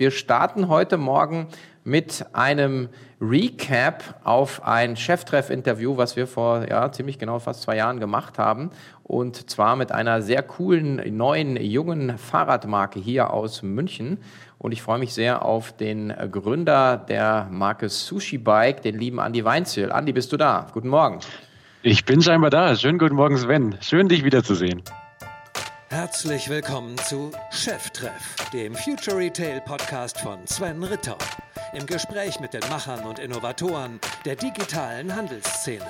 Wir starten heute Morgen mit einem Recap auf ein Cheftreff-Interview, was wir vor ja, ziemlich genau fast zwei Jahren gemacht haben. Und zwar mit einer sehr coolen, neuen, jungen Fahrradmarke hier aus München. Und ich freue mich sehr auf den Gründer der Marke Sushi Bike, den lieben Andi Weinzel. Andi, bist du da? Guten Morgen. Ich bin scheinbar da. Schönen guten Morgen, Sven. Schön, dich wiederzusehen. Herzlich willkommen zu Cheftreff, dem Future Retail Podcast von Sven Ritter. Im Gespräch mit den Machern und Innovatoren der digitalen Handelsszene.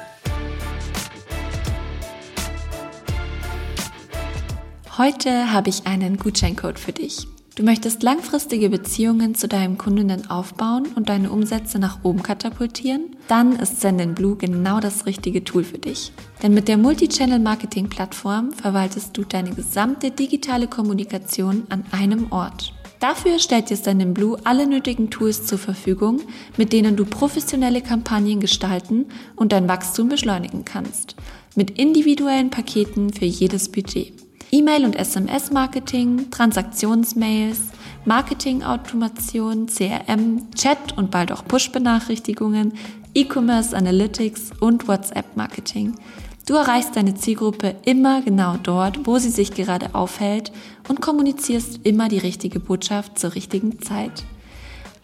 Heute habe ich einen Gutscheincode für dich. Du möchtest langfristige Beziehungen zu deinem Kundinnen aufbauen und deine Umsätze nach oben katapultieren? Dann ist Send genau das richtige Tool für dich. Denn mit der Multi-Channel-Marketing-Plattform verwaltest du deine gesamte digitale Kommunikation an einem Ort. Dafür stellt dir Send alle nötigen Tools zur Verfügung, mit denen du professionelle Kampagnen gestalten und dein Wachstum beschleunigen kannst. Mit individuellen Paketen für jedes Budget. E-Mail- und SMS-Marketing, Transaktionsmails, Marketing-Automation, CRM, Chat und bald auch Push-Benachrichtigungen, E-Commerce Analytics und WhatsApp-Marketing. Du erreichst deine Zielgruppe immer genau dort, wo sie sich gerade aufhält und kommunizierst immer die richtige Botschaft zur richtigen Zeit.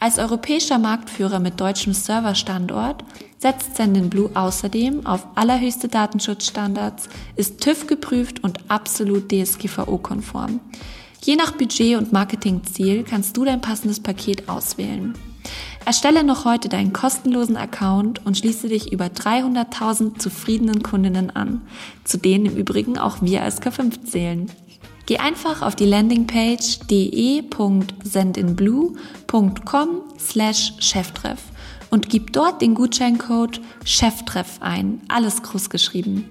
Als europäischer Marktführer mit deutschem Serverstandort setzt Sendinblue außerdem auf allerhöchste Datenschutzstandards, ist TÜV geprüft und absolut DSGVO-konform. Je nach Budget und Marketingziel kannst du dein passendes Paket auswählen. Erstelle noch heute deinen kostenlosen Account und schließe dich über 300.000 zufriedenen Kundinnen an, zu denen im Übrigen auch wir als K5 zählen. Geh einfach auf die Landingpage de.sendinblue.com slash cheftreff und gib dort den Gutscheincode cheftreff ein, alles groß geschrieben.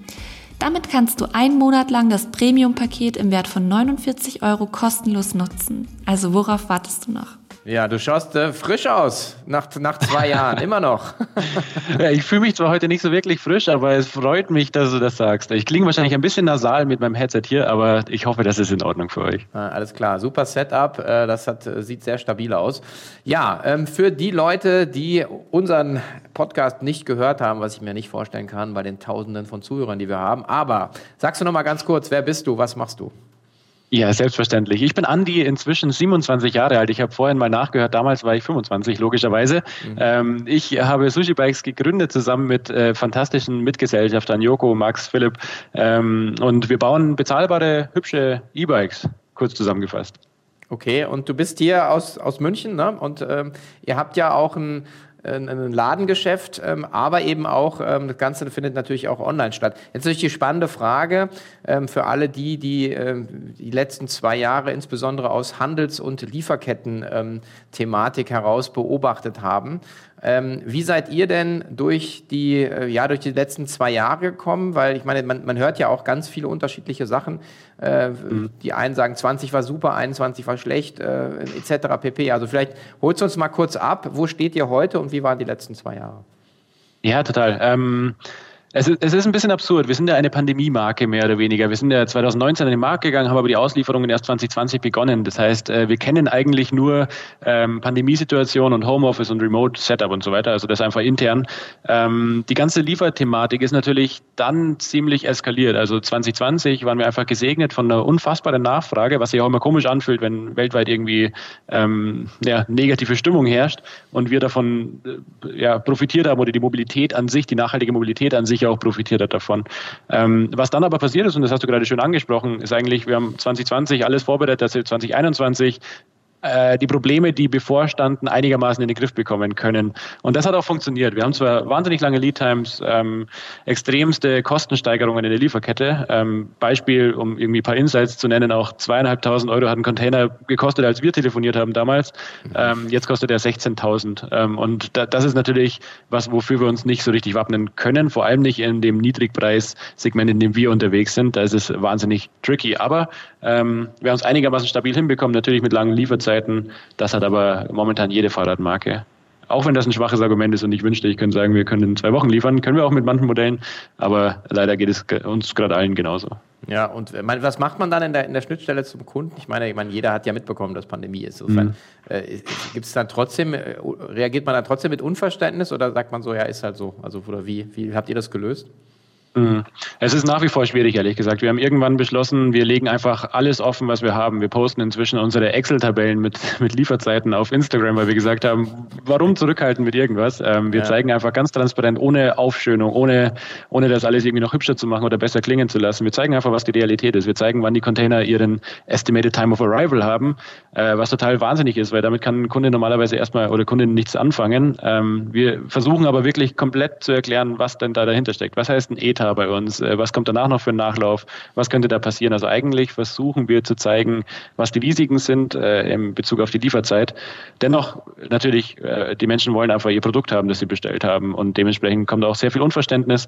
Damit kannst du einen Monat lang das Premium-Paket im Wert von 49 Euro kostenlos nutzen. Also worauf wartest du noch? Ja, du schaust äh, frisch aus nach, nach zwei Jahren, immer noch. ja, ich fühle mich zwar heute nicht so wirklich frisch, aber es freut mich, dass du das sagst. Ich klinge wahrscheinlich ein bisschen nasal mit meinem Headset hier, aber ich hoffe, das ist in Ordnung für euch. Ah, alles klar, super Setup. Äh, das hat, äh, sieht sehr stabil aus. Ja, ähm, für die Leute, die unseren Podcast nicht gehört haben, was ich mir nicht vorstellen kann bei den Tausenden von Zuhörern, die wir haben. Aber sagst du noch mal ganz kurz, wer bist du, was machst du? Ja, selbstverständlich. Ich bin Andi, inzwischen 27 Jahre alt. Ich habe vorhin mal nachgehört, damals war ich 25, logischerweise. Mhm. Ähm, ich habe Sushi Bikes gegründet zusammen mit äh, fantastischen Mitgesellschaftern, Joko, Max, Philipp. Ähm, und wir bauen bezahlbare, hübsche E-Bikes, kurz zusammengefasst. Okay, und du bist hier aus, aus München, ne? Und ähm, ihr habt ja auch ein, ein Ladengeschäft, ähm, aber eben auch, ähm, das Ganze findet natürlich auch online statt. Jetzt natürlich die spannende Frage ähm, für alle die, die die letzten zwei Jahre insbesondere aus Handels- und Lieferketten-Thematik heraus beobachtet haben. Ähm, wie seid ihr denn durch die, äh, ja, durch die letzten zwei Jahre gekommen? Weil ich meine, man, man hört ja auch ganz viele unterschiedliche Sachen. Äh, mhm. Die einen sagen, 20 war super, 21 war schlecht, äh, etc. pp. Also vielleicht holst du uns mal kurz ab. Wo steht ihr heute und wie waren die letzten zwei Jahre? Ja, total. Ähm es ist, es ist ein bisschen absurd. Wir sind ja eine Pandemie-Marke mehr oder weniger. Wir sind ja 2019 an den Markt gegangen, haben aber die Auslieferungen erst 2020 begonnen. Das heißt, äh, wir kennen eigentlich nur ähm, Pandemiesituation und Homeoffice und Remote Setup und so weiter. Also das einfach intern. Ähm, die ganze Lieferthematik ist natürlich dann ziemlich eskaliert. Also 2020 waren wir einfach gesegnet von einer unfassbaren Nachfrage, was sich auch immer komisch anfühlt, wenn weltweit irgendwie ähm, ja, negative Stimmung herrscht und wir davon äh, ja, profitiert haben oder die Mobilität an sich, die nachhaltige Mobilität an sich auch profitiert hat davon. Ähm, was dann aber passiert ist, und das hast du gerade schön angesprochen, ist eigentlich, wir haben 2020 alles vorbereitet, dass wir 2021 äh, die Probleme, die bevorstanden, einigermaßen in den Griff bekommen können. Und das hat auch funktioniert. Wir haben zwar wahnsinnig lange Lead Times, ähm, extremste Kostensteigerungen in der Lieferkette. Ähm, Beispiel, um irgendwie ein paar Insights zu nennen, auch zweieinhalbtausend Euro hat ein Container gekostet, als wir telefoniert haben damals. Ähm, jetzt kostet er 16.000. Ähm, und da, das ist natürlich was, wofür wir uns nicht so richtig wappnen können, vor allem nicht in dem Niedrigpreissegment, in dem wir unterwegs sind. Da ist es wahnsinnig tricky. Aber ähm, wir haben es einigermaßen stabil hinbekommen, natürlich mit langen Lieferzeiten. Das hat aber momentan jede Fahrradmarke. auch wenn das ein schwaches Argument ist und ich wünschte, ich könnte sagen, wir können in zwei Wochen liefern, können wir auch mit manchen Modellen, aber leider geht es uns gerade allen genauso. Ja, und äh, was macht man dann in der, in der Schnittstelle zum Kunden? Ich meine, ich meine, jeder hat ja mitbekommen, dass Pandemie ist. Insofern, mhm. äh, gibt es dann trotzdem, äh, reagiert man dann trotzdem mit Unverständnis oder sagt man so, ja, ist halt so? Also, oder wie, wie habt ihr das gelöst? Mhm. Es ist nach wie vor schwierig, ehrlich gesagt. Wir haben irgendwann beschlossen, wir legen einfach alles offen, was wir haben. Wir posten inzwischen unsere Excel-Tabellen mit, mit Lieferzeiten auf Instagram, weil wir gesagt haben, warum zurückhalten mit irgendwas? Ähm, wir ja. zeigen einfach ganz transparent, ohne Aufschönung, ohne, ohne das alles irgendwie noch hübscher zu machen oder besser klingen zu lassen. Wir zeigen einfach, was die Realität ist. Wir zeigen, wann die Container ihren Estimated Time of Arrival haben, äh, was total wahnsinnig ist, weil damit kann ein Kunde normalerweise erstmal oder Kundin nichts anfangen. Ähm, wir versuchen aber wirklich komplett zu erklären, was denn da dahinter steckt. Was heißt ein ETA? Kommentar bei uns. Äh, was kommt danach noch für ein Nachlauf? Was könnte da passieren? Also eigentlich versuchen wir zu zeigen, was die Risiken sind äh, in Bezug auf die Lieferzeit. Dennoch natürlich, äh, die Menschen wollen einfach ihr Produkt haben, das sie bestellt haben und dementsprechend kommt auch sehr viel Unverständnis,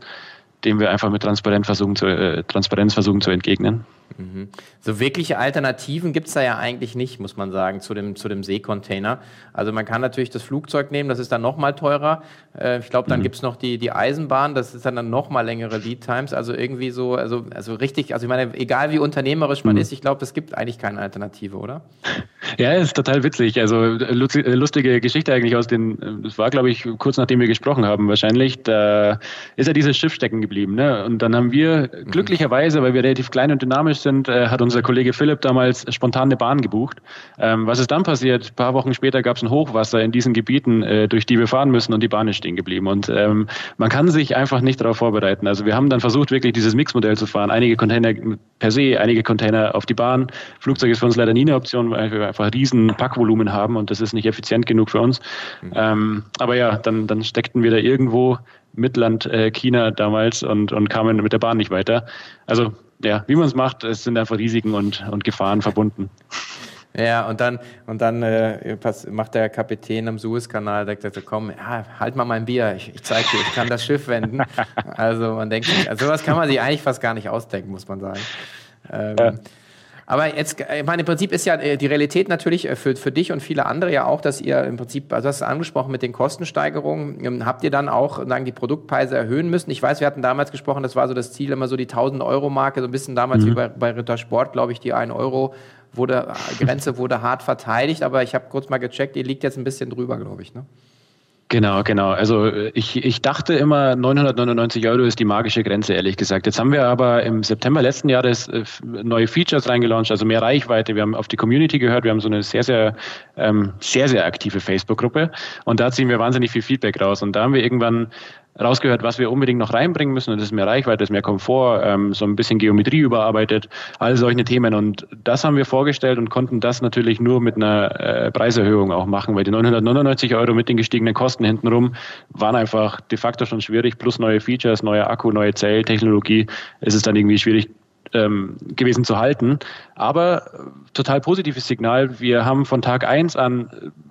dem wir einfach mit Transparenz versuchen zu, äh, Transparenz versuchen zu entgegnen. Mhm. So wirkliche Alternativen gibt es da ja eigentlich nicht, muss man sagen, zu dem, zu dem Seekontainer. Also man kann natürlich das Flugzeug nehmen, das ist dann nochmal teurer. Äh, ich glaube, dann mhm. gibt es noch die, die Eisenbahn, das ist dann, dann nochmal längere Lead Times. Also irgendwie so, also, also richtig, also ich meine, egal wie unternehmerisch man mhm. ist, ich glaube, es gibt eigentlich keine Alternative, oder? Ja, ist total witzig. Also lustige Geschichte eigentlich aus den, das war glaube ich kurz nachdem wir gesprochen haben wahrscheinlich, da ist ja dieses Schiff stecken geblieben. Ne? Und dann haben wir mhm. glücklicherweise, weil wir relativ klein und dynamisch sind, äh, hat unser Kollege Philipp damals spontan eine Bahn gebucht. Ähm, was ist dann passiert? Ein paar Wochen später gab es ein Hochwasser in diesen Gebieten, äh, durch die wir fahren müssen und die Bahn ist stehen geblieben. Und ähm, man kann sich einfach nicht darauf vorbereiten. Also wir haben dann versucht, wirklich dieses Mixmodell zu fahren. Einige Container per se, einige Container auf die Bahn. Flugzeug ist für uns leider nie eine Option, weil wir einfach riesen Packvolumen haben und das ist nicht effizient genug für uns. Mhm. Ähm, aber ja, dann, dann steckten wir da irgendwo Mittelland äh, China damals und, und kamen mit der Bahn nicht weiter. Also ja, wie man es macht, es sind einfach Risiken und, und Gefahren verbunden. Ja, und dann, und dann äh, macht der Kapitän am Suezkanal, der sagt, komm, ja, halt mal mein Bier, ich, ich zeig dir, ich kann das Schiff wenden. Also man denkt, also sowas kann man sich eigentlich fast gar nicht ausdenken, muss man sagen. Ähm, ja. Aber jetzt, ich meine, im Prinzip ist ja äh, die Realität natürlich äh, für, für dich und viele andere ja auch, dass ihr im Prinzip, also hast du angesprochen mit den Kostensteigerungen, ähm, habt ihr dann auch sagen, die Produktpreise erhöhen müssen? Ich weiß, wir hatten damals gesprochen, das war so das Ziel, immer so die 1000 Euro Marke, so ein bisschen damals mhm. wie bei, bei Ritter Sport, glaube ich, die 1 Euro wurde, äh, Grenze wurde hart verteidigt, aber ich habe kurz mal gecheckt, die liegt jetzt ein bisschen drüber, glaube ich. Ne? Genau, genau. Also ich, ich dachte immer, 999 Euro ist die magische Grenze, ehrlich gesagt. Jetzt haben wir aber im September letzten Jahres äh, neue Features reingelauncht, also mehr Reichweite. Wir haben auf die Community gehört, wir haben so eine sehr, sehr, ähm, sehr, sehr aktive Facebook-Gruppe und da ziehen wir wahnsinnig viel Feedback raus. Und da haben wir irgendwann rausgehört, was wir unbedingt noch reinbringen müssen. Und das ist mehr Reichweite, das ist mehr Komfort, ähm, so ein bisschen Geometrie überarbeitet, all solche Themen. Und das haben wir vorgestellt und konnten das natürlich nur mit einer äh, Preiserhöhung auch machen, weil die 999 Euro mit den gestiegenen Kosten hintenrum waren einfach de facto schon schwierig, plus neue Features, neue Akku, neue Zelltechnologie. Es ist dann irgendwie schwierig, ähm, gewesen zu halten. Aber äh, total positives Signal. Wir haben von Tag eins an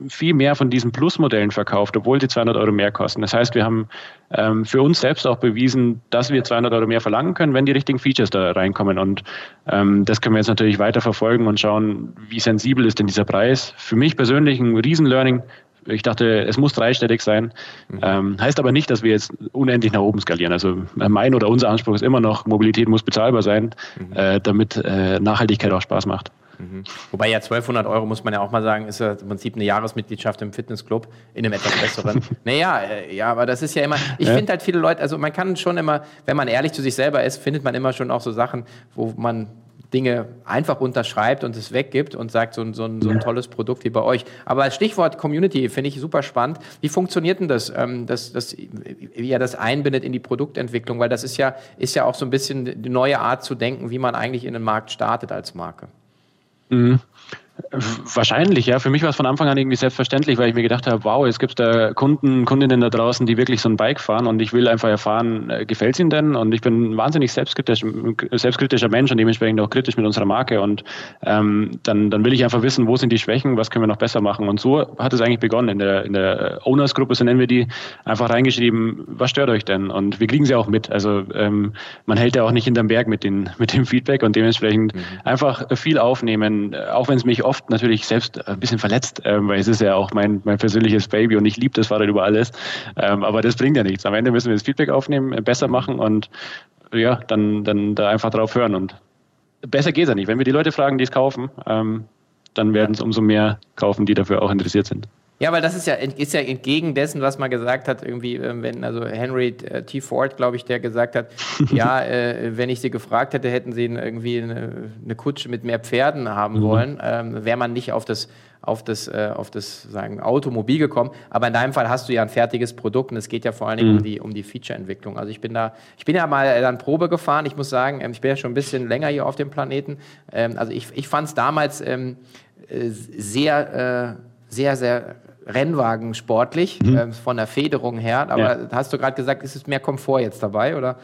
viel mehr von diesen Plus-Modellen verkauft, obwohl sie 200 Euro mehr kosten. Das heißt, wir haben ähm, für uns selbst auch bewiesen, dass wir 200 Euro mehr verlangen können, wenn die richtigen Features da reinkommen. Und ähm, das können wir jetzt natürlich weiter verfolgen und schauen, wie sensibel ist denn dieser Preis. Für mich persönlich ein Riesen-Learning ich dachte, es muss dreistellig sein. Mhm. Ähm, heißt aber nicht, dass wir jetzt unendlich nach oben skalieren. Also mein oder unser Anspruch ist immer noch, Mobilität muss bezahlbar sein, mhm. äh, damit äh, Nachhaltigkeit auch Spaß macht. Mhm. Wobei ja 1200 Euro, muss man ja auch mal sagen, ist ja im Prinzip eine Jahresmitgliedschaft im Fitnessclub in einem etwas besseren. naja, äh, ja, aber das ist ja immer, ich ja. finde halt viele Leute, also man kann schon immer, wenn man ehrlich zu sich selber ist, findet man immer schon auch so Sachen, wo man Dinge einfach unterschreibt und es weggibt und sagt, so ein, so so ein tolles Produkt wie bei euch. Aber als Stichwort Community finde ich super spannend. Wie funktioniert denn das, ähm, das, das, wie ihr das einbindet in die Produktentwicklung? Weil das ist ja, ist ja auch so ein bisschen die neue Art zu denken, wie man eigentlich in den Markt startet als Marke. Mhm. Wahrscheinlich, ja. Für mich war es von Anfang an irgendwie selbstverständlich, weil ich mir gedacht habe, wow, es gibt da Kunden, Kundinnen da draußen, die wirklich so ein Bike fahren und ich will einfach erfahren, äh, gefällt es ihnen denn? Und ich bin ein wahnsinnig selbstkritisch, selbstkritischer Mensch und dementsprechend auch kritisch mit unserer Marke. Und ähm, dann, dann will ich einfach wissen, wo sind die Schwächen, was können wir noch besser machen. Und so hat es eigentlich begonnen. In der, in der Owners-Gruppe, so nennen wir die, einfach reingeschrieben, was stört euch denn? Und wir kriegen sie auch mit. Also ähm, man hält ja auch nicht hinterm Berg mit, den, mit dem Feedback und dementsprechend mhm. einfach viel aufnehmen, auch wenn es mich oft natürlich selbst ein bisschen verletzt, ähm, weil es ist ja auch mein, mein persönliches Baby und ich liebe das Fahrrad über alles. Ähm, aber das bringt ja nichts. Am Ende müssen wir das Feedback aufnehmen, äh, besser machen und ja, dann, dann da einfach drauf hören. Und besser geht es ja nicht. Wenn wir die Leute fragen, die es kaufen, ähm, dann werden es umso mehr kaufen, die dafür auch interessiert sind. Ja, weil das ist ja, ist ja entgegen dessen, was man gesagt hat, irgendwie, ähm, wenn, also Henry äh, T. Ford, glaube ich, der gesagt hat, ja, äh, wenn ich sie gefragt hätte, hätten sie irgendwie eine, eine Kutsche mit mehr Pferden haben mhm. wollen, ähm, wäre man nicht auf das, auf das, äh, auf das sagen, Automobil gekommen. Aber in deinem Fall hast du ja ein fertiges Produkt und es geht ja vor allen Dingen mhm. um die, um die Feature-Entwicklung. Also ich bin da, ich bin ja mal dann Probe gefahren. Ich muss sagen, ähm, ich bin ja schon ein bisschen länger hier auf dem Planeten. Ähm, also ich, ich fand es damals ähm, äh, sehr, äh, sehr, sehr Rennwagen sportlich, mhm. äh, von der Federung her. Aber ja. hast du gerade gesagt, ist es mehr Komfort jetzt dabei, oder?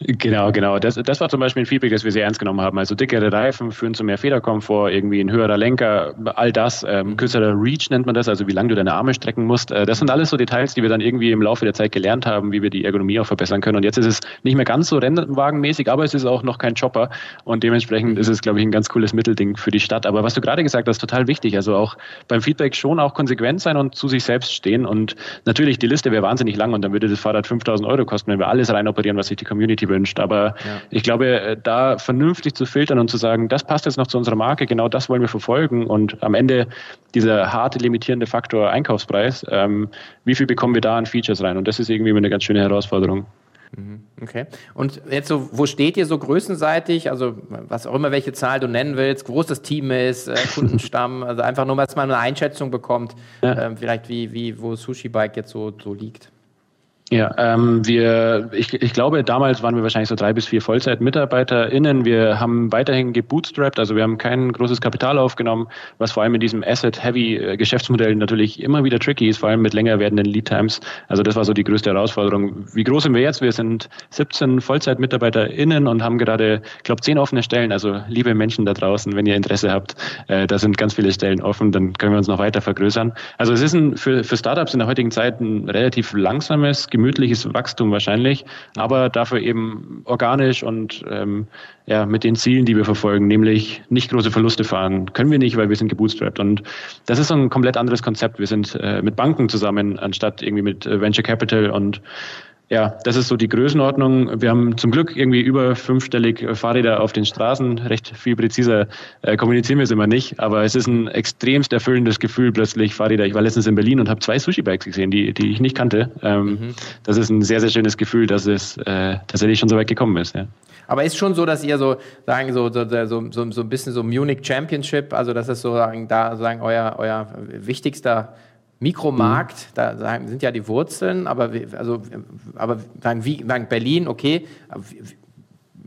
Genau, genau. Das, das war zum Beispiel ein Feedback, das wir sehr ernst genommen haben. Also dickere Reifen führen zu mehr Federkomfort, irgendwie ein höherer Lenker, all das. Ähm, kürzerer Reach nennt man das, also wie lange du deine Arme strecken musst. Äh, das sind alles so Details, die wir dann irgendwie im Laufe der Zeit gelernt haben, wie wir die Ergonomie auch verbessern können. Und jetzt ist es nicht mehr ganz so Rennwagenmäßig, aber es ist auch noch kein Chopper. Und dementsprechend ist es, glaube ich, ein ganz cooles Mittelding für die Stadt. Aber was du gerade gesagt hast, total wichtig. Also auch beim Feedback schon auch konsequent sein und zu sich selbst stehen. Und natürlich, die Liste wäre wahnsinnig lang und dann würde das Fahrrad 5000 Euro kosten, wenn wir alles reinoperieren, was sich die Community wünscht. Aber ja. ich glaube, äh, da vernünftig zu filtern und zu sagen, das passt jetzt noch zu unserer Marke, genau das wollen wir verfolgen und am Ende dieser harte limitierende Faktor Einkaufspreis, ähm, wie viel bekommen wir da an Features rein? Und das ist irgendwie eine ganz schöne Herausforderung. Mhm. Okay. Und jetzt so, wo steht ihr so größenseitig? Also, was auch immer, welche Zahl du nennen willst, groß das Team ist, äh, Kundenstamm, also einfach nur, dass man eine Einschätzung bekommt, ja. äh, vielleicht wie, wie, wo Sushi Bike jetzt so, so liegt. Ja, ähm, wir, ich, ich glaube, damals waren wir wahrscheinlich so drei bis vier Vollzeit-MitarbeiterInnen. Wir haben weiterhin gebootstrapped, also wir haben kein großes Kapital aufgenommen, was vor allem in diesem Asset-Heavy-Geschäftsmodell natürlich immer wieder tricky ist, vor allem mit länger werdenden Lead-Times. Also das war so die größte Herausforderung. Wie groß sind wir jetzt? Wir sind 17 Vollzeit-MitarbeiterInnen und haben gerade, ich glaube, zehn offene Stellen. Also liebe Menschen da draußen, wenn ihr Interesse habt, äh, da sind ganz viele Stellen offen, dann können wir uns noch weiter vergrößern. Also es ist ein, für, für Startups in der heutigen Zeit ein relativ langsames gemütliches Wachstum wahrscheinlich, aber dafür eben organisch und ähm, ja, mit den Zielen, die wir verfolgen, nämlich nicht große Verluste fahren. Können wir nicht, weil wir sind gebootstrapped. Und das ist so ein komplett anderes Konzept. Wir sind äh, mit Banken zusammen, anstatt irgendwie mit äh, Venture Capital und ja, das ist so die Größenordnung. Wir haben zum Glück irgendwie über fünfstellig Fahrräder auf den Straßen. Recht viel präziser äh, kommunizieren wir es immer nicht, aber es ist ein extremst erfüllendes Gefühl plötzlich Fahrräder. Ich war letztens in Berlin und habe zwei Sushi-Bikes gesehen, die, die ich nicht kannte. Ähm, mhm. Das ist ein sehr, sehr schönes Gefühl, dass es äh, tatsächlich schon so weit gekommen ist. Ja. Aber ist schon so, dass ihr so sagen so so, so, so, so ein bisschen so Munich Championship, also das ist so sagen da sagen euer euer wichtigster Mikromarkt, mhm. da sind ja die Wurzeln, aber, also, aber wie, Berlin, okay,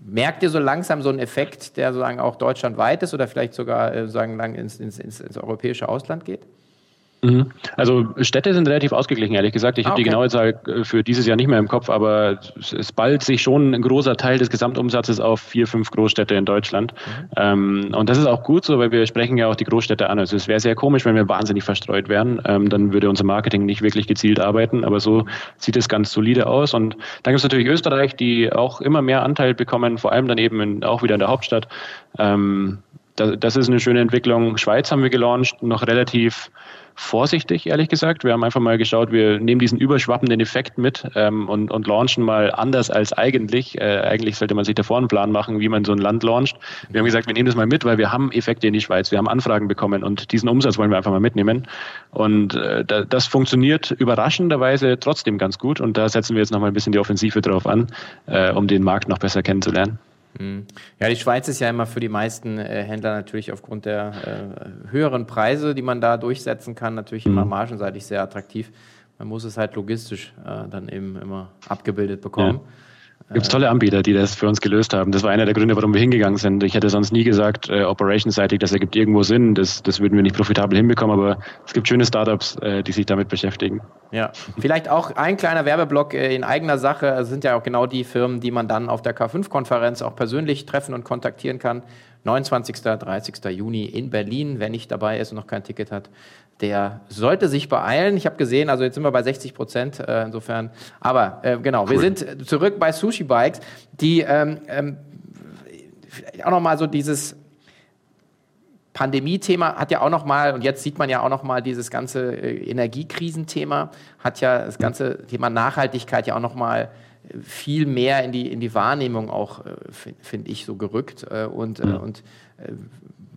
merkt ihr so langsam so einen Effekt, der sozusagen auch deutschlandweit ist oder vielleicht sogar äh, sagen, ins, ins, ins europäische Ausland geht? Mhm. Also Städte sind relativ ausgeglichen, ehrlich gesagt. Ich ah, habe okay. die genaue Zahl äh, für dieses Jahr nicht mehr im Kopf, aber es ballt sich schon ein großer Teil des Gesamtumsatzes auf vier, fünf Großstädte in Deutschland. Mhm. Ähm, und das ist auch gut so, weil wir sprechen ja auch die Großstädte an. Also es wäre sehr komisch, wenn wir wahnsinnig verstreut wären. Ähm, dann würde unser Marketing nicht wirklich gezielt arbeiten, aber so sieht es ganz solide aus. Und dann gibt es natürlich Österreich, die auch immer mehr Anteil bekommen, vor allem dann eben in, auch wieder in der Hauptstadt. Das, das ist eine schöne Entwicklung. Schweiz haben wir gelauncht, noch relativ vorsichtig, ehrlich gesagt. Wir haben einfach mal geschaut, wir nehmen diesen überschwappenden Effekt mit ähm, und, und launchen mal anders als eigentlich. Äh, eigentlich sollte man sich davor einen Plan machen, wie man so ein Land launcht. Wir haben gesagt, wir nehmen das mal mit, weil wir haben Effekte in die Schweiz, wir haben Anfragen bekommen und diesen Umsatz wollen wir einfach mal mitnehmen. Und äh, das funktioniert überraschenderweise trotzdem ganz gut und da setzen wir jetzt nochmal ein bisschen die Offensive drauf an, äh, um den Markt noch besser kennenzulernen. Mhm. Ja, die Schweiz ist ja immer für die meisten äh, Händler natürlich aufgrund der äh, höheren Preise, die man da durchsetzen kann, natürlich immer mhm. margenseitig sehr attraktiv. Man muss es halt logistisch äh, dann eben immer abgebildet bekommen. Ja. Gibt es tolle Anbieter, die das für uns gelöst haben. Das war einer der Gründe, warum wir hingegangen sind. Ich hätte sonst nie gesagt, äh, operationsseitig, das ergibt irgendwo Sinn. Das, das würden wir nicht profitabel hinbekommen, aber es gibt schöne Startups, äh, die sich damit beschäftigen. Ja, vielleicht auch ein kleiner Werbeblock äh, in eigener Sache. Es sind ja auch genau die Firmen, die man dann auf der K5-Konferenz auch persönlich treffen und kontaktieren kann. 29. 30. Juni in Berlin. Wer nicht dabei ist und noch kein Ticket hat, der sollte sich beeilen. Ich habe gesehen, also jetzt sind wir bei 60 Prozent äh, insofern. Aber äh, genau, cool. wir sind zurück bei Sushi Bikes, die ähm, ähm, auch nochmal so dieses Pandemie-Thema hat ja auch noch mal, und jetzt sieht man ja auch noch mal dieses ganze äh, Energiekrisenthema, hat ja das ganze Thema Nachhaltigkeit ja auch noch mal viel mehr in die, in die Wahrnehmung auch, äh, finde ich, so gerückt. Äh, und, ja. und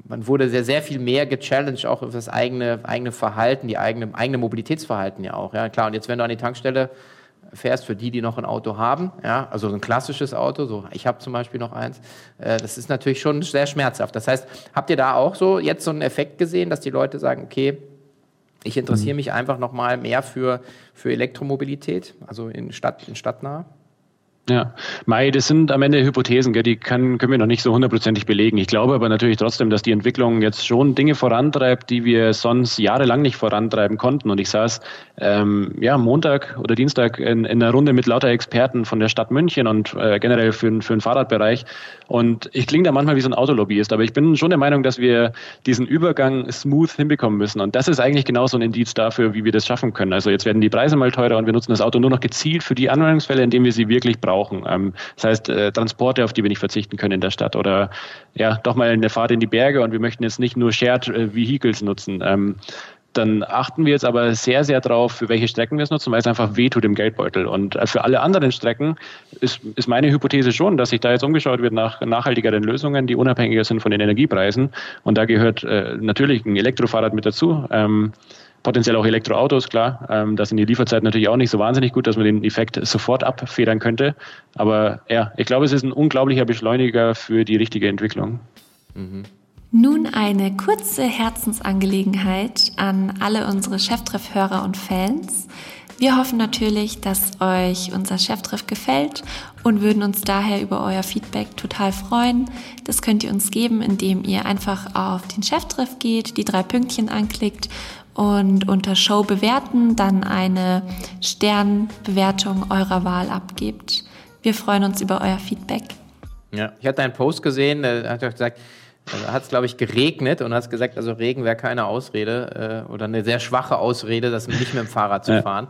man wurde sehr, sehr viel mehr gechallenged, auch auf das eigene, eigene Verhalten, die eigene, eigene Mobilitätsverhalten ja auch. Ja, klar, und jetzt, wenn du an die Tankstelle fährst, für die, die noch ein Auto haben, ja, also ein klassisches Auto, so ich habe zum Beispiel noch eins, äh, das ist natürlich schon sehr schmerzhaft. Das heißt, habt ihr da auch so jetzt so einen Effekt gesehen, dass die Leute sagen, okay, ich interessiere mhm. mich einfach noch mal mehr für, für Elektromobilität, also in Stadt, in stadtnah? Ja, Mai, das sind am Ende Hypothesen, gell? die kann, können wir noch nicht so hundertprozentig belegen. Ich glaube aber natürlich trotzdem, dass die Entwicklung jetzt schon Dinge vorantreibt, die wir sonst jahrelang nicht vorantreiben konnten. Und ich saß ähm, ja Montag oder Dienstag in, in einer Runde mit lauter Experten von der Stadt München und äh, generell für, für den Fahrradbereich. Und ich klinge da manchmal wie so ein Autolobbyist, aber ich bin schon der Meinung, dass wir diesen Übergang smooth hinbekommen müssen. Und das ist eigentlich genau so ein Indiz dafür, wie wir das schaffen können. Also jetzt werden die Preise mal teurer und wir nutzen das Auto nur noch gezielt für die Anwendungsfälle, in denen wir sie wirklich brauchen brauchen. Ähm, das heißt, äh, Transporte, auf die wir nicht verzichten können in der Stadt oder ja, doch mal eine Fahrt in die Berge und wir möchten jetzt nicht nur Shared äh, Vehicles nutzen. Ähm, dann achten wir jetzt aber sehr, sehr drauf, für welche Strecken wir es nutzen, weil es einfach wehtut im Geldbeutel. Und äh, für alle anderen Strecken ist, ist meine Hypothese schon, dass sich da jetzt umgeschaut wird nach nachhaltigeren Lösungen, die unabhängiger sind von den Energiepreisen. Und da gehört äh, natürlich ein Elektrofahrrad mit dazu. Ähm, Potenziell auch Elektroautos, klar. Ähm, da sind die Lieferzeiten natürlich auch nicht so wahnsinnig gut, dass man den Effekt sofort abfedern könnte. Aber ja, ich glaube, es ist ein unglaublicher Beschleuniger für die richtige Entwicklung. Mhm. Nun eine kurze Herzensangelegenheit an alle unsere Cheftreffhörer und Fans. Wir hoffen natürlich, dass euch unser Cheftreff gefällt und würden uns daher über euer Feedback total freuen. Das könnt ihr uns geben, indem ihr einfach auf den Cheftreff geht, die drei Pünktchen anklickt und unter Show bewerten dann eine Sternbewertung eurer Wahl abgebt. Wir freuen uns über euer Feedback. Ja, ich hatte einen Post gesehen, da hat er gesagt, da hat es, glaube ich, geregnet und hat gesagt, also Regen wäre keine Ausrede äh, oder eine sehr schwache Ausrede, das nicht mit dem Fahrrad zu fahren.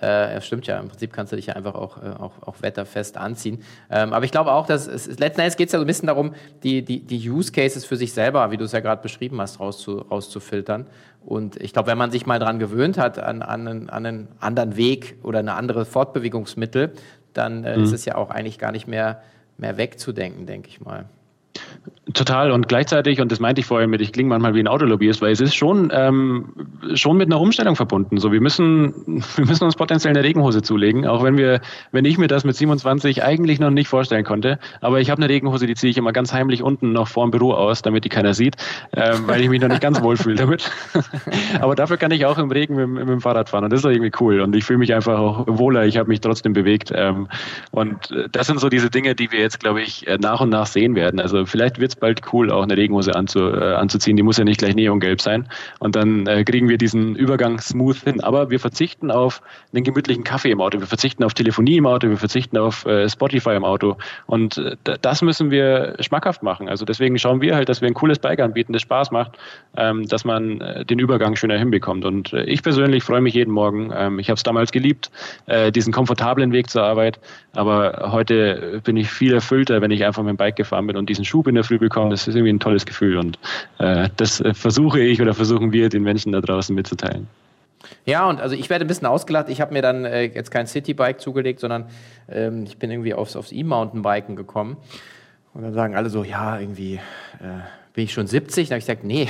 Äh, stimmt ja, im Prinzip kannst du dich ja einfach auch, äh, auch, auch wetterfest anziehen. Ähm, aber ich glaube auch, dass es, letzten Endes geht es ja so ein bisschen darum, die, die, die Use Cases für sich selber, wie du es ja gerade beschrieben hast, rauszu, rauszufiltern. Und ich glaube, wenn man sich mal dran gewöhnt hat, an, an, einen, an einen anderen Weg oder eine andere Fortbewegungsmittel, dann äh, mhm. ist es ja auch eigentlich gar nicht mehr, mehr wegzudenken, denke ich mal. Total und gleichzeitig, und das meinte ich vorher mit, ich klinge manchmal wie ein Autolobbyist, weil es ist schon, ähm, schon mit einer Umstellung verbunden. So, wir müssen, wir müssen uns potenziell eine Regenhose zulegen, auch wenn wir, wenn ich mir das mit 27 eigentlich noch nicht vorstellen konnte. Aber ich habe eine Regenhose, die ziehe ich immer ganz heimlich unten noch vor dem Büro aus, damit die keiner sieht, ähm, weil ich mich noch nicht ganz wohl fühle damit. Aber dafür kann ich auch im Regen mit, mit, dem Fahrrad fahren und das ist irgendwie cool. Und ich fühle mich einfach auch wohler, ich habe mich trotzdem bewegt. Ähm, und das sind so diese Dinge, die wir jetzt, glaube ich, nach und nach sehen werden. Also vielleicht wird es bald cool, auch eine Regenhose anzu, äh, anzuziehen. Die muss ja nicht gleich neongelb sein. Und dann äh, kriegen wir diesen Übergang smooth hin. Aber wir verzichten auf einen gemütlichen Kaffee im Auto. Wir verzichten auf Telefonie im Auto. Wir verzichten auf äh, Spotify im Auto. Und äh, das müssen wir schmackhaft machen. Also deswegen schauen wir halt, dass wir ein cooles Bike anbieten, das Spaß macht, ähm, dass man äh, den Übergang schöner hinbekommt. Und äh, ich persönlich freue mich jeden Morgen. Ähm, ich habe es damals geliebt, diesen komfortablen Weg zur Arbeit. Aber heute bin ich viel erfüllter, wenn ich einfach mit dem Bike gefahren bin und diesen Schub in der Früh bekomme. Das ist irgendwie ein tolles Gefühl und äh, das äh, versuche ich oder versuchen wir den Menschen da draußen mitzuteilen. Ja, und also ich werde ein bisschen ausgelacht. Ich habe mir dann äh, jetzt kein Citybike zugelegt, sondern ähm, ich bin irgendwie aufs, aufs E-Mountainbiken gekommen. Und dann sagen alle so, ja, irgendwie äh, bin ich schon 70. Dann habe ich gesagt, nee,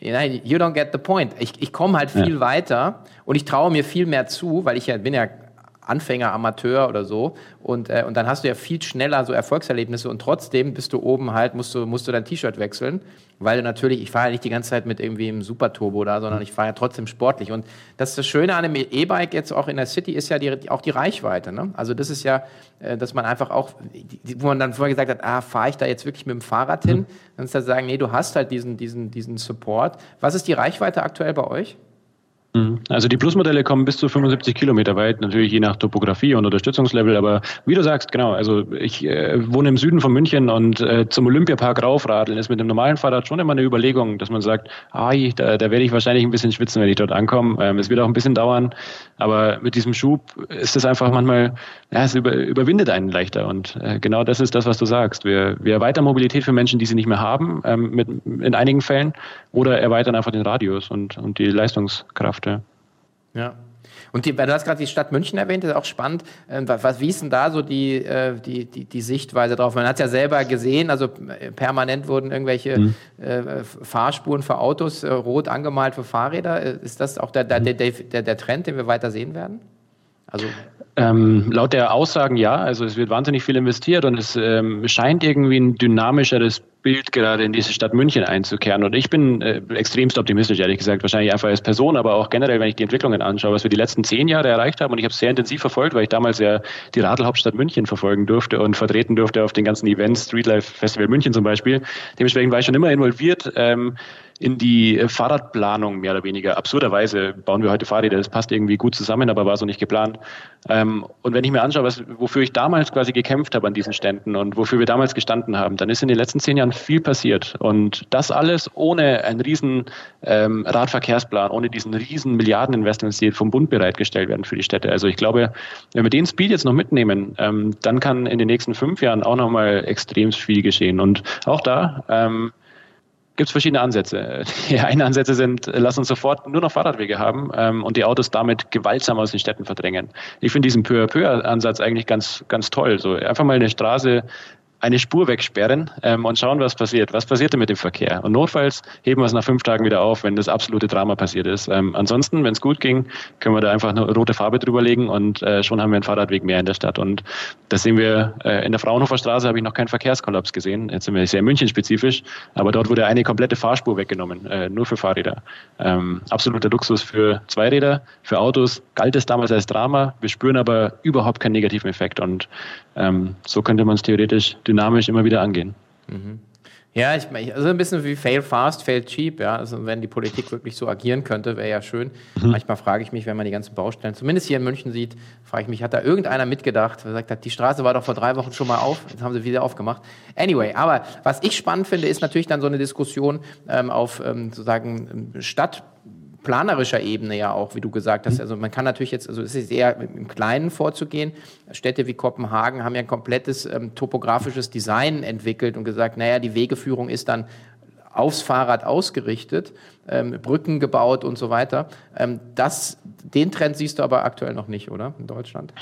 nein, you don't get the point. Ich, ich komme halt viel ja. weiter und ich traue mir viel mehr zu, weil ich ja bin ja Anfänger, Amateur oder so. Und, äh, und dann hast du ja viel schneller so Erfolgserlebnisse und trotzdem bist du oben halt, musst du, musst du dein T-Shirt wechseln, weil du natürlich, ich fahre ja nicht die ganze Zeit mit irgendwie einem Superturbo da, sondern ich fahre ja trotzdem sportlich. Und das ist das Schöne an einem E-Bike jetzt auch in der City ist ja die, auch die Reichweite. Ne? Also das ist ja, äh, dass man einfach auch, wo man dann vorher gesagt hat, ah, fahre ich da jetzt wirklich mit dem Fahrrad hin? Mhm. Dann ist da sagen, nee, du hast halt diesen, diesen, diesen Support. Was ist die Reichweite aktuell bei euch? Mhm. Also die Plusmodelle kommen bis zu 75 Kilometer weit, natürlich je nach Topografie und Unterstützungslevel, aber wie du sagst, genau, also ich äh, wohne im Süden von München und äh, zum Olympiapark raufradeln ist mit dem normalen Fahrrad schon immer eine Überlegung, dass man sagt, ah, da, da werde ich wahrscheinlich ein bisschen schwitzen, wenn ich dort ankomme. Ähm, es wird auch ein bisschen dauern, aber mit diesem Schub ist es einfach manchmal, ja, es über, überwindet einen leichter und äh, genau das ist das, was du sagst. Wir, wir erweitern Mobilität für Menschen, die sie nicht mehr haben, ähm, mit, in einigen Fällen, oder erweitern einfach den Radius und, und die Leistungskraft. Ja. ja. Und die, du hast gerade die Stadt München erwähnt, das ist auch spannend. Ähm, was, wie ist denn da so die, äh, die, die, die Sichtweise drauf? Man hat es ja selber gesehen, also äh, permanent wurden irgendwelche mhm. äh, Fahrspuren für Autos rot angemalt für Fahrräder. Ist das auch der, der, der, der, der Trend, den wir weiter sehen werden? Also ähm, laut der Aussagen ja, also es wird wahnsinnig viel investiert und es ähm, scheint irgendwie ein dynamischeres Bild gerade in diese Stadt München einzukehren. Und ich bin äh, extremst optimistisch, ehrlich gesagt, wahrscheinlich einfach als Person, aber auch generell, wenn ich die Entwicklungen anschaue, was wir die letzten zehn Jahre erreicht haben. Und ich habe es sehr intensiv verfolgt, weil ich damals ja die Radlhauptstadt München verfolgen durfte und vertreten durfte auf den ganzen Events, Streetlife Festival München zum Beispiel. Dementsprechend war ich schon immer involviert. Ähm, in die Fahrradplanung mehr oder weniger. Absurderweise bauen wir heute Fahrräder, das passt irgendwie gut zusammen, aber war so nicht geplant. Ähm, und wenn ich mir anschaue, was, wofür ich damals quasi gekämpft habe an diesen Ständen und wofür wir damals gestanden haben, dann ist in den letzten zehn Jahren viel passiert. Und das alles ohne einen riesen ähm, Radverkehrsplan, ohne diesen riesen Milliardeninvestments, die vom Bund bereitgestellt werden für die Städte. Also ich glaube, wenn wir den Speed jetzt noch mitnehmen, ähm, dann kann in den nächsten fünf Jahren auch nochmal extrem viel geschehen. Und auch da, ähm, gibt es verschiedene Ansätze. Die einen Ansätze sind, lass uns sofort nur noch Fahrradwege haben ähm, und die Autos damit gewaltsam aus den Städten verdrängen. Ich finde diesen Peu-à-Peu-Ansatz eigentlich ganz, ganz toll. So einfach mal eine Straße eine Spur wegsperren ähm, und schauen, was passiert. Was passiert denn mit dem Verkehr? Und notfalls heben wir es nach fünf Tagen wieder auf, wenn das absolute Drama passiert ist. Ähm, ansonsten, wenn es gut ging, können wir da einfach eine rote Farbe drüber legen und äh, schon haben wir einen Fahrradweg mehr in der Stadt. Und das sehen wir äh, in der Fraunhofer Straße, habe ich noch keinen Verkehrskollaps gesehen. Jetzt sind wir sehr München-spezifisch, aber dort wurde eine komplette Fahrspur weggenommen, äh, nur für Fahrräder. Ähm, absoluter Luxus für Zweiräder, für Autos galt es damals als Drama. Wir spüren aber überhaupt keinen negativen Effekt und ähm, so könnte man es theoretisch dynamisch immer wieder angehen. Mhm. Ja, ich, also ein bisschen wie fail fast, fail cheap. Ja, also wenn die Politik wirklich so agieren könnte, wäre ja schön. Mhm. Manchmal frage ich mich, wenn man die ganzen Baustellen, zumindest hier in München sieht, frage ich mich, hat da irgendeiner mitgedacht, der gesagt hat, die Straße war doch vor drei Wochen schon mal auf, jetzt haben sie wieder aufgemacht. Anyway, aber was ich spannend finde, ist natürlich dann so eine Diskussion ähm, auf ähm, sozusagen Stadt planerischer Ebene ja auch, wie du gesagt hast. Mhm. Also man kann natürlich jetzt, also es ist eher im Kleinen vorzugehen. Städte wie Kopenhagen haben ja ein komplettes ähm, topografisches Design entwickelt und gesagt, naja, die Wegeführung ist dann aufs Fahrrad ausgerichtet, ähm, Brücken gebaut und so weiter. Ähm, das, den Trend siehst du aber aktuell noch nicht, oder? In Deutschland?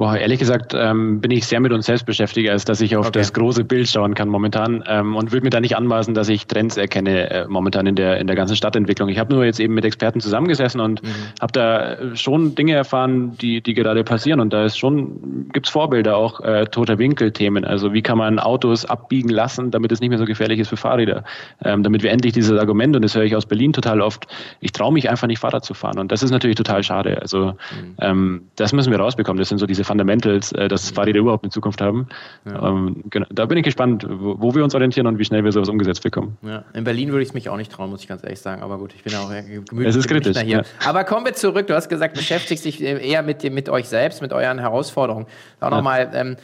Boah, ehrlich gesagt ähm, bin ich sehr mit uns selbst beschäftigt, als dass ich auf okay. das große Bild schauen kann momentan ähm, und würde mir da nicht anmaßen, dass ich Trends erkenne äh, momentan in der in der ganzen Stadtentwicklung. Ich habe nur jetzt eben mit Experten zusammengesessen und mhm. habe da schon Dinge erfahren, die die gerade passieren und da ist schon gibt's Vorbilder auch äh, toter Winkel-Themen. Also wie kann man Autos abbiegen lassen, damit es nicht mehr so gefährlich ist für Fahrräder, ähm, damit wir endlich dieses Argument und das höre ich aus Berlin total oft. Ich traue mich einfach nicht Fahrrad zu fahren und das ist natürlich total schade. Also mhm. ähm, das müssen wir rausbekommen. Das sind so diese Fundamentals, äh, dass Fahrräder überhaupt eine Zukunft haben. Ja. Ähm, genau, da bin ich gespannt, wo, wo, wir uns orientieren und wie schnell wir sowas umgesetzt bekommen. Ja. In Berlin würde ich es mich auch nicht trauen, muss ich ganz ehrlich sagen. Aber gut, ich bin auch gemütlich. Es ist kritisch. Hier. Ja. Aber kommen wir zurück. Du hast gesagt, beschäftigst dich eher mit, mit euch selbst, mit euren Herausforderungen. Auch nochmal. Ähm,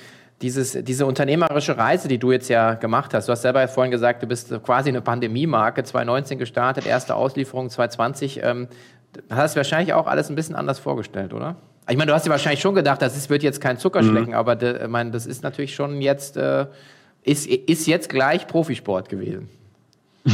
dieses, diese unternehmerische Reise, die du jetzt ja gemacht hast, du hast selber vorhin gesagt, du bist quasi eine Pandemie-Marke, 2019 gestartet, erste Auslieferung 2020. Ähm, hast du wahrscheinlich auch alles ein bisschen anders vorgestellt, oder? Ich meine, du hast dir wahrscheinlich schon gedacht, das ist, wird jetzt kein Zuckerschlecken, mhm. aber de, ich meine, das ist natürlich schon jetzt, äh, ist, ist jetzt gleich Profisport gewesen.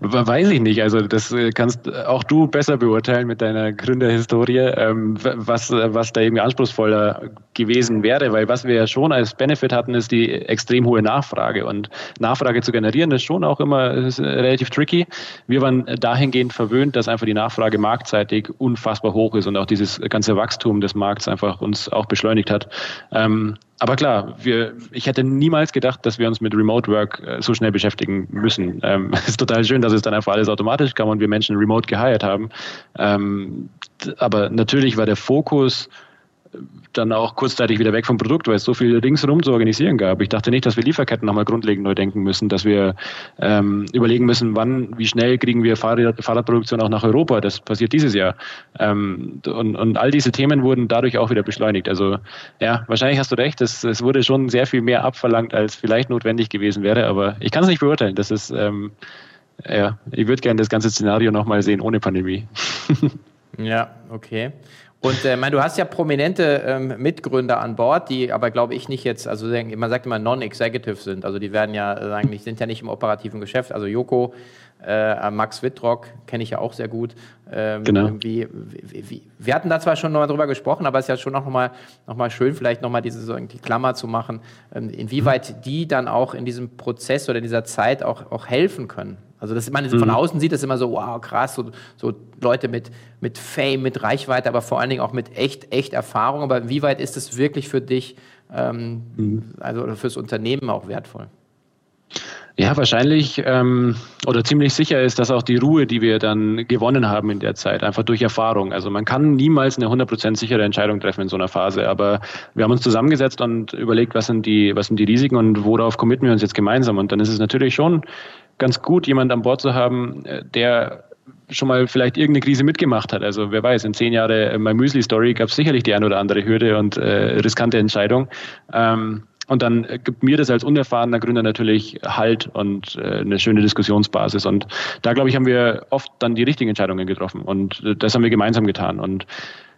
Weiß ich nicht. Also das äh, kannst auch du besser beurteilen mit deiner Gründerhistorie, ähm, was, was da irgendwie anspruchsvoller gewesen wäre, weil was wir ja schon als Benefit hatten, ist die extrem hohe Nachfrage. Und Nachfrage zu generieren ist schon auch immer relativ tricky. Wir waren dahingehend verwöhnt, dass einfach die Nachfrage marktseitig unfassbar hoch ist und auch dieses ganze Wachstum des Markts einfach uns auch beschleunigt hat. Ähm, aber klar, wir, ich hätte niemals gedacht, dass wir uns mit Remote Work äh, so schnell beschäftigen müssen. Ähm, es ist total schön, dass es dann einfach alles automatisch kam und wir Menschen remote geheiert haben. Ähm, aber natürlich war der Fokus dann auch kurzzeitig wieder weg vom Produkt, weil es so viel ringsherum zu organisieren gab. Ich dachte nicht, dass wir Lieferketten nochmal grundlegend neu denken müssen, dass wir ähm, überlegen müssen, wann, wie schnell kriegen wir Fahrrad, Fahrradproduktion auch nach Europa. Das passiert dieses Jahr. Ähm, und, und all diese Themen wurden dadurch auch wieder beschleunigt. Also ja, wahrscheinlich hast du recht, es, es wurde schon sehr viel mehr abverlangt, als vielleicht notwendig gewesen wäre, aber ich kann es nicht beurteilen. Das ist ähm, ja, ich würde gerne das ganze Szenario nochmal sehen ohne Pandemie. ja, okay. Und äh, mein, du hast ja prominente ähm, Mitgründer an Bord, die aber glaube ich nicht jetzt, also man sagt immer non-executive sind. Also die werden ja äh, sagen, die sind ja nicht im operativen Geschäft. Also Joko, äh, Max Wittrock kenne ich ja auch sehr gut. Ähm, genau. Wie, wie, wie, wir hatten da zwar schon nochmal drüber gesprochen, aber es ist ja schon noch mal, noch mal schön, vielleicht nochmal diese so die Klammer zu machen, ähm, inwieweit die dann auch in diesem Prozess oder in dieser Zeit auch, auch helfen können. Also das, man von mhm. außen sieht das immer so, wow, krass, so, so Leute mit, mit Fame, mit Reichweite, aber vor allen Dingen auch mit echt, echt Erfahrung. Aber wie weit ist es wirklich für dich, ähm, mhm. also fürs Unternehmen auch wertvoll? Ja, wahrscheinlich ähm, oder ziemlich sicher ist, dass auch die Ruhe, die wir dann gewonnen haben in der Zeit, einfach durch Erfahrung. Also man kann niemals eine 100% sichere Entscheidung treffen in so einer Phase, aber wir haben uns zusammengesetzt und überlegt, was sind die, was sind die Risiken und worauf committen wir uns jetzt gemeinsam. Und dann ist es natürlich schon ganz gut, jemand an Bord zu haben, äh, der schon mal vielleicht irgendeine Krise mitgemacht hat. Also wer weiß, in zehn Jahren My Müsli Story gab es sicherlich die ein oder andere Hürde und äh, riskante Entscheidung. Ähm, und dann gibt mir das als unerfahrener Gründer natürlich Halt und äh, eine schöne Diskussionsbasis. Und da, glaube ich, haben wir oft dann die richtigen Entscheidungen getroffen. Und äh, das haben wir gemeinsam getan. Und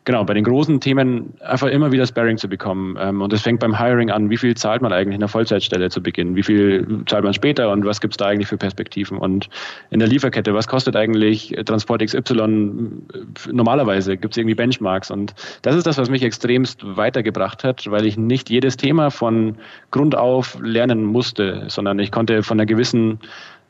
genau, bei den großen Themen einfach immer wieder Sparring zu bekommen. Ähm, und das fängt beim Hiring an. Wie viel zahlt man eigentlich in der Vollzeitstelle zu Beginn? Wie viel zahlt man später? Und was gibt es da eigentlich für Perspektiven? Und in der Lieferkette, was kostet eigentlich Transport XY normalerweise? Gibt es irgendwie Benchmarks? Und das ist das, was mich extremst weitergebracht hat, weil ich nicht jedes Thema von Grund auf lernen musste, sondern ich konnte von einer gewissen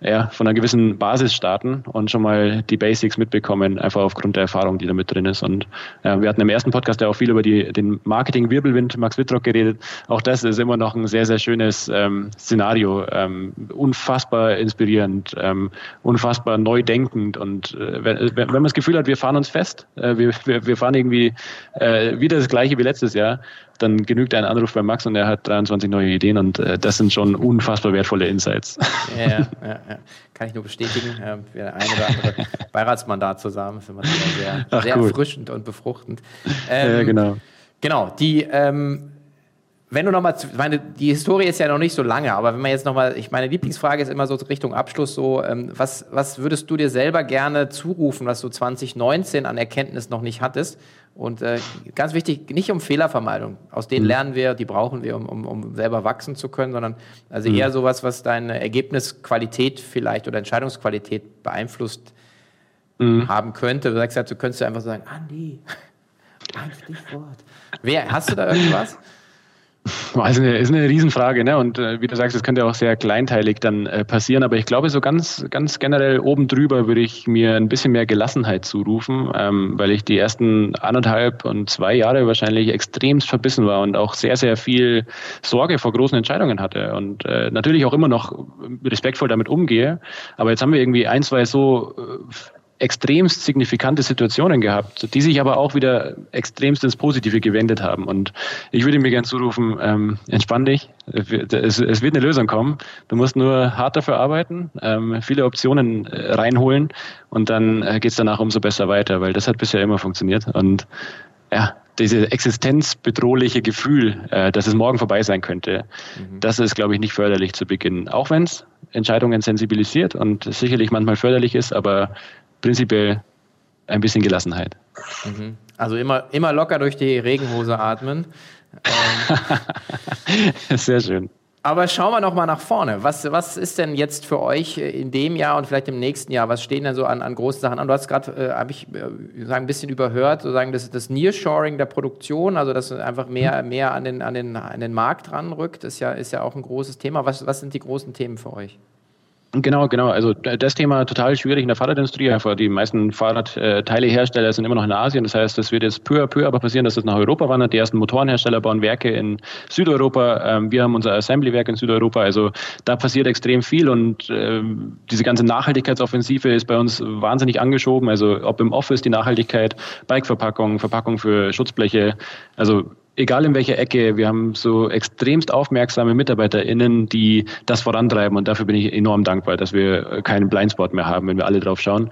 ja, von einer gewissen Basis starten und schon mal die Basics mitbekommen, einfach aufgrund der Erfahrung, die da mit drin ist. Und ja, wir hatten im ersten Podcast ja auch viel über die, den Marketing-Wirbelwind Max Wittrock geredet. Auch das ist immer noch ein sehr, sehr schönes ähm, Szenario. Ähm, unfassbar inspirierend, ähm, unfassbar neu denkend. Und äh, wenn, wenn man das Gefühl hat, wir fahren uns fest, äh, wir, wir, wir fahren irgendwie äh, wieder das Gleiche wie letztes Jahr, dann genügt ein Anruf bei Max und er hat 23 neue Ideen und äh, das sind schon unfassbar wertvolle Insights. Ja, ja, ja, kann ich nur bestätigen. Ähm, ein oder andere Beiratsmandat zusammen, ist immer sehr, sehr cool. erfrischend und befruchtend. Ähm, ja, genau. Genau, die ähm, wenn du nochmal, meine, die Historie ist ja noch nicht so lange, aber wenn man jetzt nochmal, ich meine Lieblingsfrage ist immer so Richtung Abschluss so, ähm, was, was würdest du dir selber gerne zurufen, was du 2019 an Erkenntnis noch nicht hattest? Und äh, ganz wichtig, nicht um Fehlervermeidung. Aus denen mhm. lernen wir, die brauchen wir, um, um, um selber wachsen zu können, sondern also mhm. eher sowas, was deine Ergebnisqualität vielleicht oder Entscheidungsqualität beeinflusst mhm. haben könnte. Du sagst halt, du könntest einfach sagen, Andi, ein Stichwort. Wer, hast du da irgendwas? Also eine, ist eine Riesenfrage, ne? Und äh, wie du sagst, das könnte auch sehr kleinteilig dann äh, passieren. Aber ich glaube, so ganz, ganz generell oben drüber würde ich mir ein bisschen mehr Gelassenheit zurufen, ähm, weil ich die ersten anderthalb und zwei Jahre wahrscheinlich extremst verbissen war und auch sehr, sehr viel Sorge vor großen Entscheidungen hatte. Und äh, natürlich auch immer noch respektvoll damit umgehe. Aber jetzt haben wir irgendwie ein, zwei so äh, extremst signifikante Situationen gehabt, die sich aber auch wieder extremst ins Positive gewendet haben. Und ich würde mir gerne zurufen, ähm, entspann dich, es, es, wird eine Lösung kommen. Du musst nur hart dafür arbeiten, ähm, viele Optionen äh, reinholen und dann äh, geht es danach umso besser weiter, weil das hat bisher immer funktioniert. Und ja, diese existenzbedrohliche Gefühl, äh, dass es morgen vorbei sein könnte, mhm. das ist, glaube ich, nicht förderlich zu Beginn. Auch wenn es Entscheidungen sensibilisiert und sicherlich manchmal förderlich ist, aber prinzipiell ein bisschen Gelassenheit. Mhm. Also immer, immer locker durch die Regenhose atmen. Ähm, Sehr schön. Aber schauen wir noch mal nach vorne. Was, was ist denn jetzt für euch in dem Jahr und vielleicht im nächsten Jahr? Was stehen denn so an, an großen Sachen an? Du hast gerade, äh, habe ich äh, sagen, ein bisschen überhört, sozusagen das, das Nearshoring der Produktion, also dass einfach mehr, mehr an, den, an, den, an den Markt ranrückt, ist ja, ist ja auch ein großes Thema. Was, was sind die großen Themen für euch? Genau, genau. Also das Thema total schwierig in der Fahrradindustrie. Einfach die meisten Fahrradteilehersteller sind immer noch in Asien. Das heißt, das wird jetzt peu à peu aber passieren, dass es nach Europa wandert. Die ersten Motorenhersteller bauen Werke in Südeuropa. Ähm, wir haben unser Assembly-Werk in Südeuropa. Also da passiert extrem viel und ähm, diese ganze Nachhaltigkeitsoffensive ist bei uns wahnsinnig angeschoben. Also ob im Office die Nachhaltigkeit, Bikeverpackung, Verpackung für Schutzbleche. Also egal in welcher Ecke, wir haben so extremst aufmerksame MitarbeiterInnen, die das vorantreiben und dafür bin ich enorm dankbar, dass wir keinen Blindspot mehr haben, wenn wir alle drauf schauen.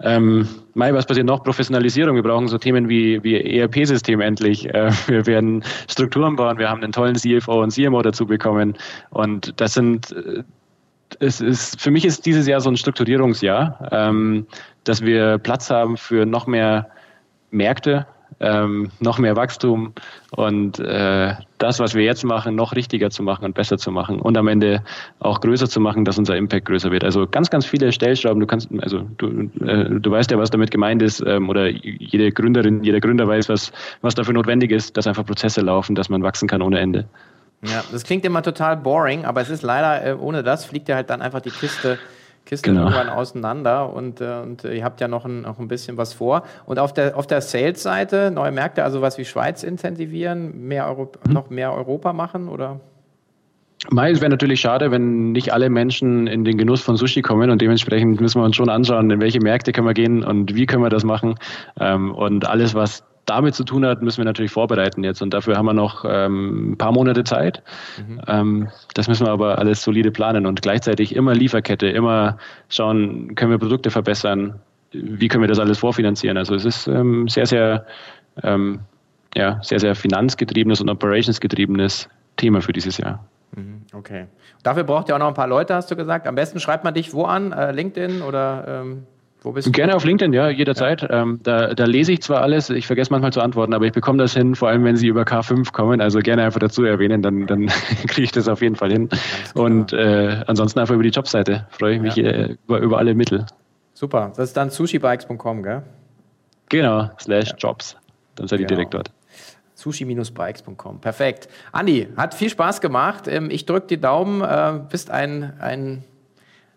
Ähm, Mai, was passiert noch? Professionalisierung. Wir brauchen so Themen wie, wie ERP-System endlich. Äh, wir werden Strukturen bauen. Wir haben einen tollen CFO und CMO dazu bekommen. Und das sind, äh, es ist, für mich ist dieses Jahr so ein Strukturierungsjahr, ähm, dass wir Platz haben für noch mehr Märkte, ähm, noch mehr Wachstum und äh, das, was wir jetzt machen, noch richtiger zu machen und besser zu machen und am Ende auch größer zu machen, dass unser Impact größer wird. Also ganz, ganz viele Stellschrauben. Du kannst, also du, äh, du weißt ja, was damit gemeint ist, ähm, oder jede Gründerin, jeder Gründer weiß, was, was dafür notwendig ist, dass einfach Prozesse laufen, dass man wachsen kann ohne Ende. Ja, das klingt immer total boring, aber es ist leider, äh, ohne das fliegt ja halt dann einfach die Kiste Kiste genau. irgendwann auseinander und, äh, und ihr habt ja noch ein, noch ein bisschen was vor. Und auf der, auf der Sales-Seite neue Märkte, also was wie Schweiz incentivieren, mehr Europa, hm. noch mehr Europa machen oder? Mai, es wäre natürlich schade, wenn nicht alle Menschen in den Genuss von Sushi kommen und dementsprechend müssen wir uns schon anschauen, in welche Märkte können wir gehen und wie können wir das machen. Ähm, und alles, was damit zu tun hat, müssen wir natürlich vorbereiten jetzt. Und dafür haben wir noch ähm, ein paar Monate Zeit. Mhm. Ähm, das müssen wir aber alles solide planen und gleichzeitig immer Lieferkette, immer schauen, können wir Produkte verbessern, wie können wir das alles vorfinanzieren. Also es ist ähm, sehr, sehr, ähm, ja, sehr, sehr finanzgetriebenes und operationsgetriebenes Thema für dieses Jahr. Mhm, okay. Dafür braucht ihr auch noch ein paar Leute, hast du gesagt. Am besten schreibt man dich wo an? Äh, LinkedIn oder ähm wo bist du? Gerne auf LinkedIn, ja, jederzeit. Ja. Ähm, da, da lese ich zwar alles, ich vergesse manchmal zu antworten, aber ich bekomme das hin, vor allem wenn Sie über K5 kommen. Also gerne einfach dazu erwähnen, dann, dann kriege ich das auf jeden Fall hin. Und äh, ansonsten einfach über die Jobseite freue ich mich ja. äh, über, über alle Mittel. Super, das ist dann sushibikes.com, gell? Genau, slash Jobs. Dann seid ihr genau. direkt dort sushi-bikes.com. Perfekt. Andi, hat viel Spaß gemacht. Ähm, ich drücke die Daumen. Äh, bist ein, ein,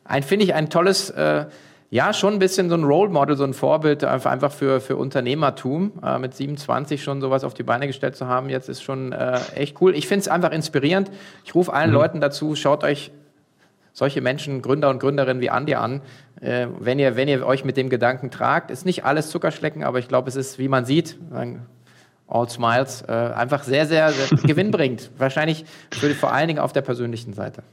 ein finde ich, ein tolles äh, ja, schon ein bisschen so ein Role Model, so ein Vorbild einfach für, für Unternehmertum. Äh, mit 27 schon sowas auf die Beine gestellt zu haben, jetzt ist schon äh, echt cool. Ich finde es einfach inspirierend. Ich rufe allen mhm. Leuten dazu, schaut euch solche Menschen, Gründer und Gründerinnen wie Andi an. Äh, wenn, ihr, wenn ihr euch mit dem Gedanken tragt, ist nicht alles Zuckerschlecken, aber ich glaube, es ist, wie man sieht, All Smiles, äh, einfach sehr, sehr, sehr gewinnbringend. Wahrscheinlich für, vor allen Dingen auf der persönlichen Seite.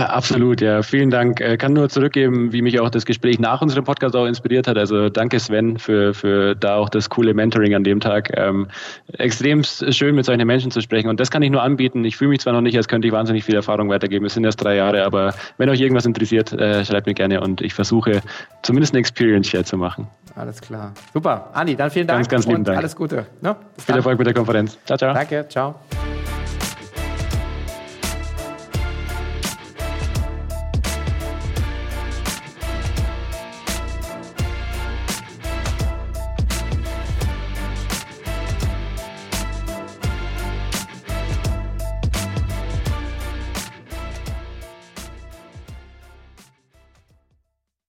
Äh, absolut, ja. Vielen Dank. Äh, kann nur zurückgeben, wie mich auch das Gespräch nach unserem Podcast auch inspiriert hat. Also danke Sven für, für da auch das coole Mentoring an dem Tag. Ähm, extrem schön mit solchen Menschen zu sprechen und das kann ich nur anbieten. Ich fühle mich zwar noch nicht, als könnte ich wahnsinnig viel Erfahrung weitergeben. Es sind erst drei Jahre, aber wenn euch irgendwas interessiert, äh, schreibt mir gerne und ich versuche zumindest eine Experience Share zu machen. Alles klar. Super. Andi, dann vielen Dank. Ganz, ganz lieben Dank. Alles Gute. No? Viel Erfolg mit der Konferenz. Ciao, ciao. Danke, ciao.